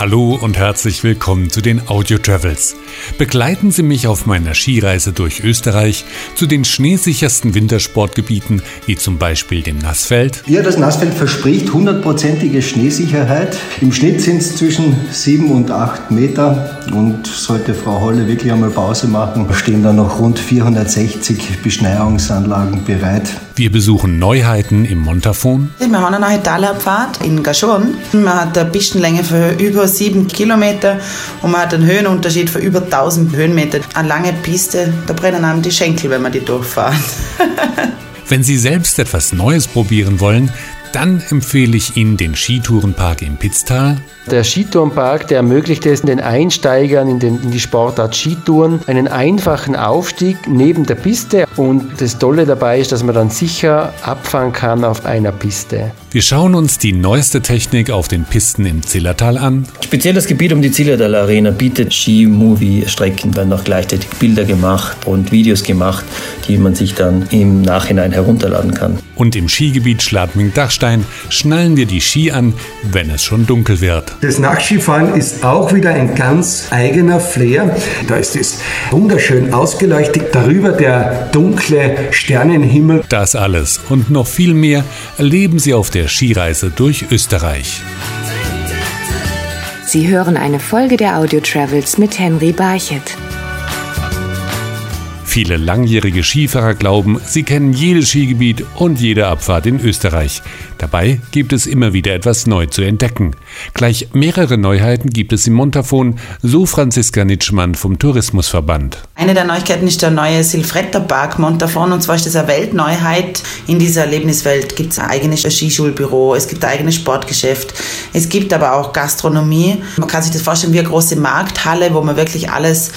Hallo und herzlich willkommen zu den Audio Travels. Begleiten Sie mich auf meiner Skireise durch Österreich zu den schneesichersten Wintersportgebieten, wie zum Beispiel dem Nassfeld. Ja, das Nassfeld verspricht hundertprozentige Schneesicherheit. Im Schnitt sind es zwischen sieben und acht Meter. Und sollte Frau Holle wirklich einmal Pause machen, stehen da noch rund 460 Beschneiungsanlagen bereit. Wir besuchen Neuheiten im Montafon. Wir haben eine neue Talabfahrt in Gashorn. Man hat eine Pistenlänge für über sieben Kilometer und man hat einen Höhenunterschied von über 1000 Höhenmeter. Eine lange Piste, da brennen einem die Schenkel, wenn man die durchfahren. Wenn Sie selbst etwas Neues probieren wollen, dann empfehle ich Ihnen den Skitourenpark im Pitztal. Der Skitourenpark, der ermöglicht es den Einsteigern in, den, in die Sportart Skitouren einen einfachen Aufstieg neben der Piste. Und das Tolle dabei ist, dass man dann sicher abfahren kann auf einer Piste. Wir schauen uns die neueste Technik auf den Pisten im Zillertal an. Speziell das Gebiet um die Zillertal Arena bietet Ski-Movie-Strecken dann noch gleichzeitig Bilder gemacht und Videos gemacht, die man sich dann im Nachhinein herunterladen kann. Und im Skigebiet Schladming-Dachstein schnallen wir die Ski an, wenn es schon dunkel wird. Das Nachtskifahren ist auch wieder ein ganz eigener Flair. Da ist es wunderschön ausgeleuchtet, darüber der dunkle Sternenhimmel. Das alles und noch viel mehr erleben Sie auf der Skireise durch Österreich. Sie hören eine Folge der Audio Travels mit Henry Barchett. Viele langjährige Skifahrer glauben, sie kennen jedes Skigebiet und jede Abfahrt in Österreich. Dabei gibt es immer wieder etwas neu zu entdecken. Gleich mehrere Neuheiten gibt es im Montafon, so Franziska Nitschmann vom Tourismusverband. Eine der Neuigkeiten ist der neue Silfretta-Park Montafon und zwar ist das eine Weltneuheit. In dieser Erlebniswelt gibt es ein eigenes Skischulbüro, es gibt ein eigenes Sportgeschäft, es gibt aber auch Gastronomie. Man kann sich das vorstellen wie eine große Markthalle, wo man wirklich alles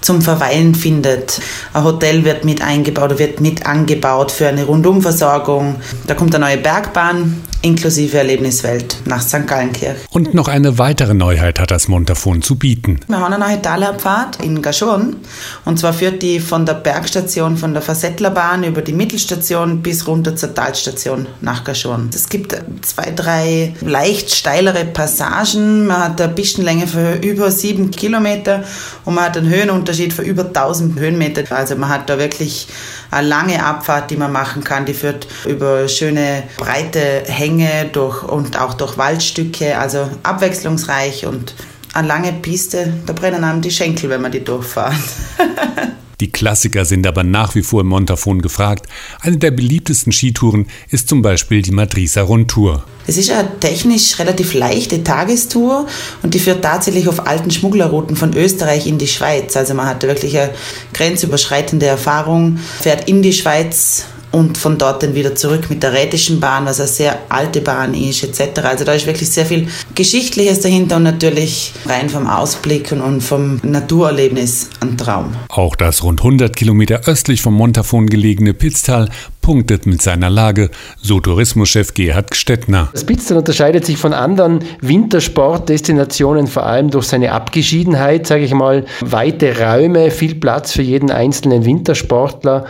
zum Verweilen findet. Ein Hotel wird mit eingebaut wird mit angebaut für eine Rundumversorgung. Da kommt eine neue Bergbahn inklusive Erlebniswelt nach St. Gallenkirch. Und noch eine weitere Neuheit hat das Montafon zu bieten. Wir haben eine neue Talabfahrt in Gashorn und zwar führt die von der Bergstation von der Versettlerbahn über die Mittelstation bis runter zur Talstation nach Gashorn. Es gibt zwei, drei leicht steilere Passagen. Man hat eine Pistenlänge für über sieben Kilometer und man hat einen Höhenunterschied von über 1000 Höhenmeter. Also man hat da wirklich eine lange Abfahrt, die man machen kann. Die führt über schöne breite Hänge durch, und auch durch Waldstücke, also abwechslungsreich und eine lange Piste, da brennen einem die Schenkel, wenn man die durchfahrt. Die Klassiker sind aber nach wie vor im Montafon gefragt. Eine der beliebtesten Skitouren ist zum Beispiel die Madrisa Rundtour. Es ist eine technisch relativ leichte Tagestour und die führt tatsächlich auf alten Schmugglerrouten von Österreich in die Schweiz. Also man hat wirklich eine grenzüberschreitende Erfahrung, fährt in die Schweiz und von dort dann wieder zurück mit der Rätischen Bahn, was eine sehr alte Bahn ist, etc. Also da ist wirklich sehr viel Geschichtliches dahinter und natürlich rein vom Ausblick und vom Naturerlebnis ein Traum. Auch das rund 100 Kilometer östlich vom Montafon gelegene Pitztal punktet mit seiner Lage, so Tourismuschef Gerhard Gstettner. Das Pitztal unterscheidet sich von anderen Wintersportdestinationen vor allem durch seine Abgeschiedenheit, sage ich mal, weite Räume, viel Platz für jeden einzelnen Wintersportler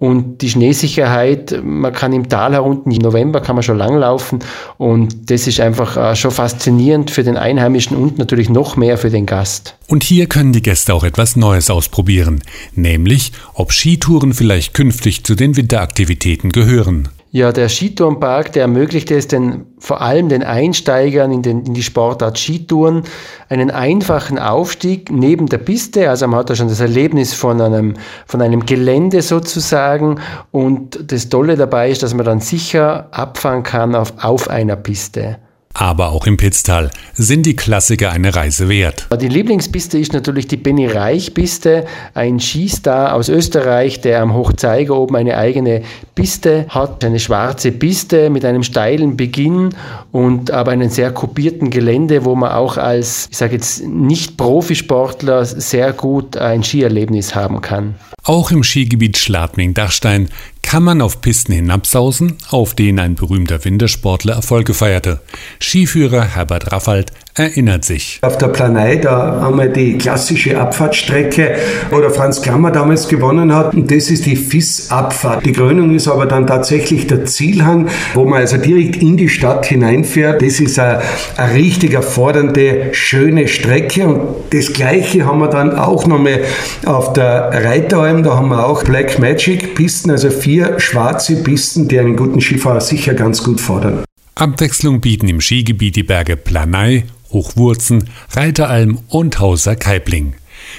und die Schneesicherheit, man kann im Tal herunten, im November kann man schon langlaufen und das ist einfach äh, schon faszinierend für den Einheimischen und natürlich noch mehr für den Gast. Und hier können die Gäste auch etwas Neues ausprobieren, nämlich ob Skitouren vielleicht künftig zu den Winteraktivitäten gehören. Ja, der Skitourenpark, der ermöglicht es den, vor allem den Einsteigern in, den, in die Sportart Skitouren einen einfachen Aufstieg neben der Piste. Also man hat da schon das Erlebnis von einem, von einem Gelände sozusagen. Und das Tolle dabei ist, dass man dann sicher abfahren kann auf, auf einer Piste. Aber auch im Pitztal sind die Klassiker eine Reise wert. Die Lieblingspiste ist natürlich die Benny Reich Piste, ein Skistar aus Österreich, der am Hochzeiger oben eine eigene Piste hat, eine schwarze Piste mit einem steilen Beginn und aber einem sehr kopierten Gelände, wo man auch als, ich sage jetzt nicht Profisportler sehr gut ein Skierlebnis haben kann. Auch im Skigebiet Schladming-Dachstein kann man auf Pisten hinabsausen, auf denen ein berühmter Wintersportler Erfolge feierte. Skiführer Herbert Raffald erinnert sich. Auf der Planei, da haben wir die klassische Abfahrtstrecke, wo der Franz Klammer damals gewonnen hat. Und das ist die FIS-Abfahrt. Die Krönung ist aber dann tatsächlich der Zielhang, wo man also direkt in die Stadt hineinfährt. Das ist eine, eine richtig erfordernde, schöne Strecke. Und das Gleiche haben wir dann auch nochmal auf der Reiteralm. Da haben wir auch Black Magic Pisten, also vier schwarze Pisten, die einen guten Skifahrer sicher ganz gut fordern. Abwechslung bieten im Skigebiet die Berge Planei, Hochwurzen, Reiteralm und Hauser Kaibling.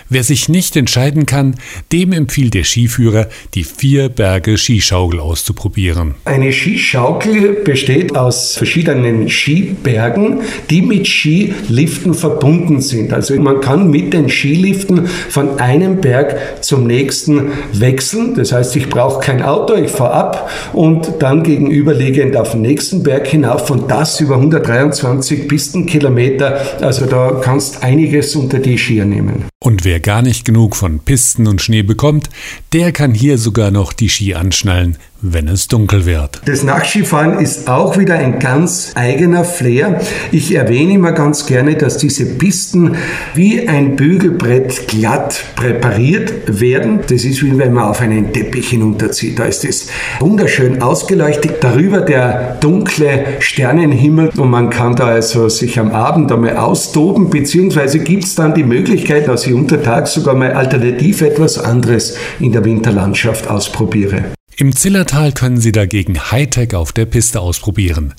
Wer sich nicht entscheiden kann, dem empfiehlt der Skiführer, die vier Berge Skischaukel auszuprobieren. Eine Skischaukel besteht aus verschiedenen Skibergen, die mit Skiliften verbunden sind. Also man kann mit den Skiliften von einem Berg zum nächsten wechseln. Das heißt, ich brauche kein Auto, ich fahre ab und dann gegenüberliegend auf den nächsten Berg hinauf und das über 123 Pistenkilometer. Also da kannst einiges unter die Skier nehmen. Und wer gar nicht genug von Pisten und Schnee bekommt, der kann hier sogar noch die Ski anschnallen, wenn es dunkel wird. Das Nachskifahren ist auch wieder ein ganz eigener Flair. Ich erwähne immer ganz gerne, dass diese Pisten wie ein Bügelbrett glatt präpariert werden. Das ist wie wenn man auf einen Teppich hinunterzieht. Da ist es wunderschön ausgeleuchtet. Darüber der dunkle Sternenhimmel und man kann da also sich am Abend einmal austoben, beziehungsweise gibt es dann die Möglichkeit, dass ich untertags sogar mal alternativ etwas anderes in der Winterlandschaft ausprobiere. Im Zillertal können Sie dagegen Hightech auf der Piste ausprobieren.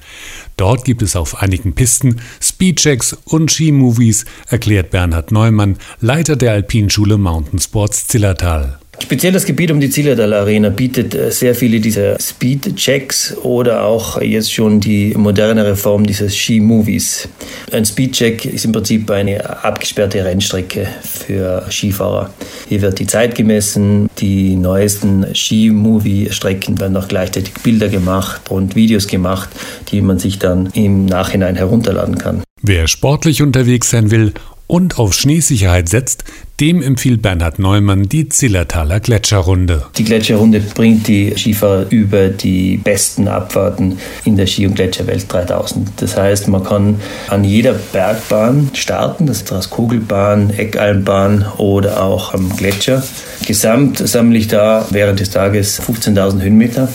Dort gibt es auf einigen Pisten Speedchecks und Ski-Movies, erklärt Bernhard Neumann, Leiter der Alpinschule Mountain Sports Zillertal. Speziell das Gebiet um die Zillertal Arena bietet äh, sehr viele dieser Speed-Checks oder auch jetzt schon die modernere Form dieses Ski-Movies. Ein Speed-Check ist im Prinzip eine abgesperrte Rennstrecke für Skifahrer. Hier wird die Zeit gemessen, die neuesten Ski-Movie-Strecken werden auch gleichzeitig Bilder gemacht und Videos gemacht, die man sich dann im Nachhinein herunterladen kann. Wer sportlich unterwegs sein will und auf Schneesicherheit setzt, dem empfiehlt Bernhard Neumann die Zillertaler Gletscherrunde. Die Gletscherrunde bringt die Skifahrer über die besten Abfahrten in der Ski- und Gletscherwelt 3000. Das heißt, man kann an jeder Bergbahn starten, das ist Kugelbahn, Eckalmbahn oder auch am Gletscher. Gesamt sammle ich da während des Tages 15.000 Höhenmeter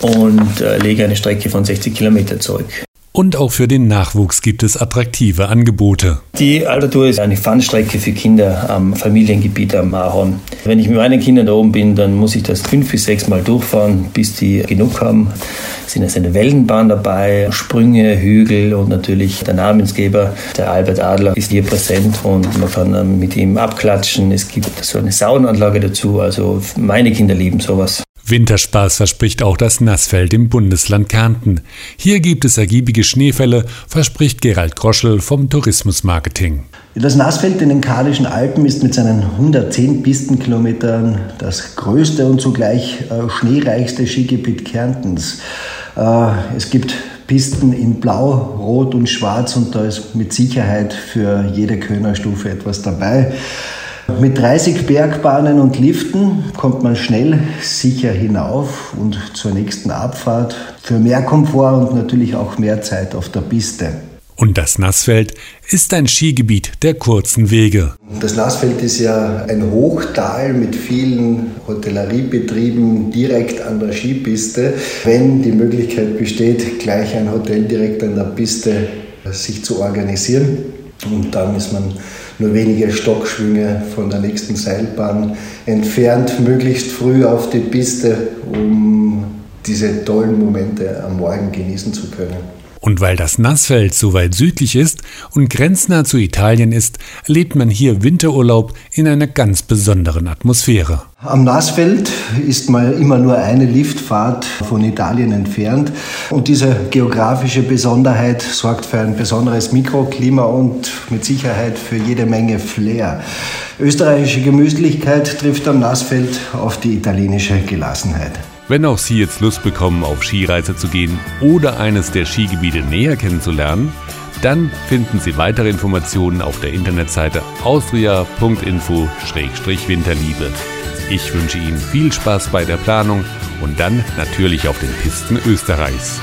und äh, lege eine Strecke von 60 Kilometer zurück. Und auch für den Nachwuchs gibt es attraktive Angebote. Die Alter ist eine Funstrecke für Kinder am Familiengebiet am Ahorn. Wenn ich mit meinen Kindern da oben bin, dann muss ich das fünf bis sechs Mal durchfahren, bis die genug haben. Es sind also eine Wellenbahn dabei, Sprünge, Hügel und natürlich der Namensgeber, der Albert Adler, ist hier präsent und man kann mit ihm abklatschen. Es gibt so eine Saunanlage dazu. Also meine Kinder lieben sowas. Winterspaß verspricht auch das Nassfeld im Bundesland Kärnten. Hier gibt es ergiebige Schneefälle, verspricht Gerald Groschel vom Tourismusmarketing. Das Nassfeld in den Karlischen Alpen ist mit seinen 110 Pistenkilometern das größte und zugleich äh, schneereichste Skigebiet Kärntens. Äh, es gibt Pisten in Blau, Rot und Schwarz und da ist mit Sicherheit für jede Könnerstufe etwas dabei. Mit 30 Bergbahnen und Liften kommt man schnell sicher hinauf und zur nächsten Abfahrt für mehr Komfort und natürlich auch mehr Zeit auf der Piste. Und das Nassfeld ist ein Skigebiet der kurzen Wege. Das Nassfeld ist ja ein Hochtal mit vielen Hotelleriebetrieben direkt an der Skipiste. Wenn die Möglichkeit besteht, gleich ein Hotel direkt an der Piste sich zu organisieren. Und dann ist man nur wenige Stockschwünge von der nächsten Seilbahn entfernt, möglichst früh auf die Piste, um diese tollen Momente am Morgen genießen zu können. Und weil das Nassfeld so weit südlich ist und grenznah zu Italien ist, erlebt man hier Winterurlaub in einer ganz besonderen Atmosphäre. Am Nassfeld ist man immer nur eine Liftfahrt von Italien entfernt und diese geografische Besonderheit sorgt für ein besonderes Mikroklima und mit Sicherheit für jede Menge Flair. Österreichische Gemütlichkeit trifft am Nassfeld auf die italienische Gelassenheit. Wenn auch Sie jetzt Lust bekommen, auf Skireise zu gehen oder eines der Skigebiete näher kennenzulernen, dann finden Sie weitere Informationen auf der Internetseite austria.info-winterliebe. Ich wünsche Ihnen viel Spaß bei der Planung und dann natürlich auf den Pisten Österreichs.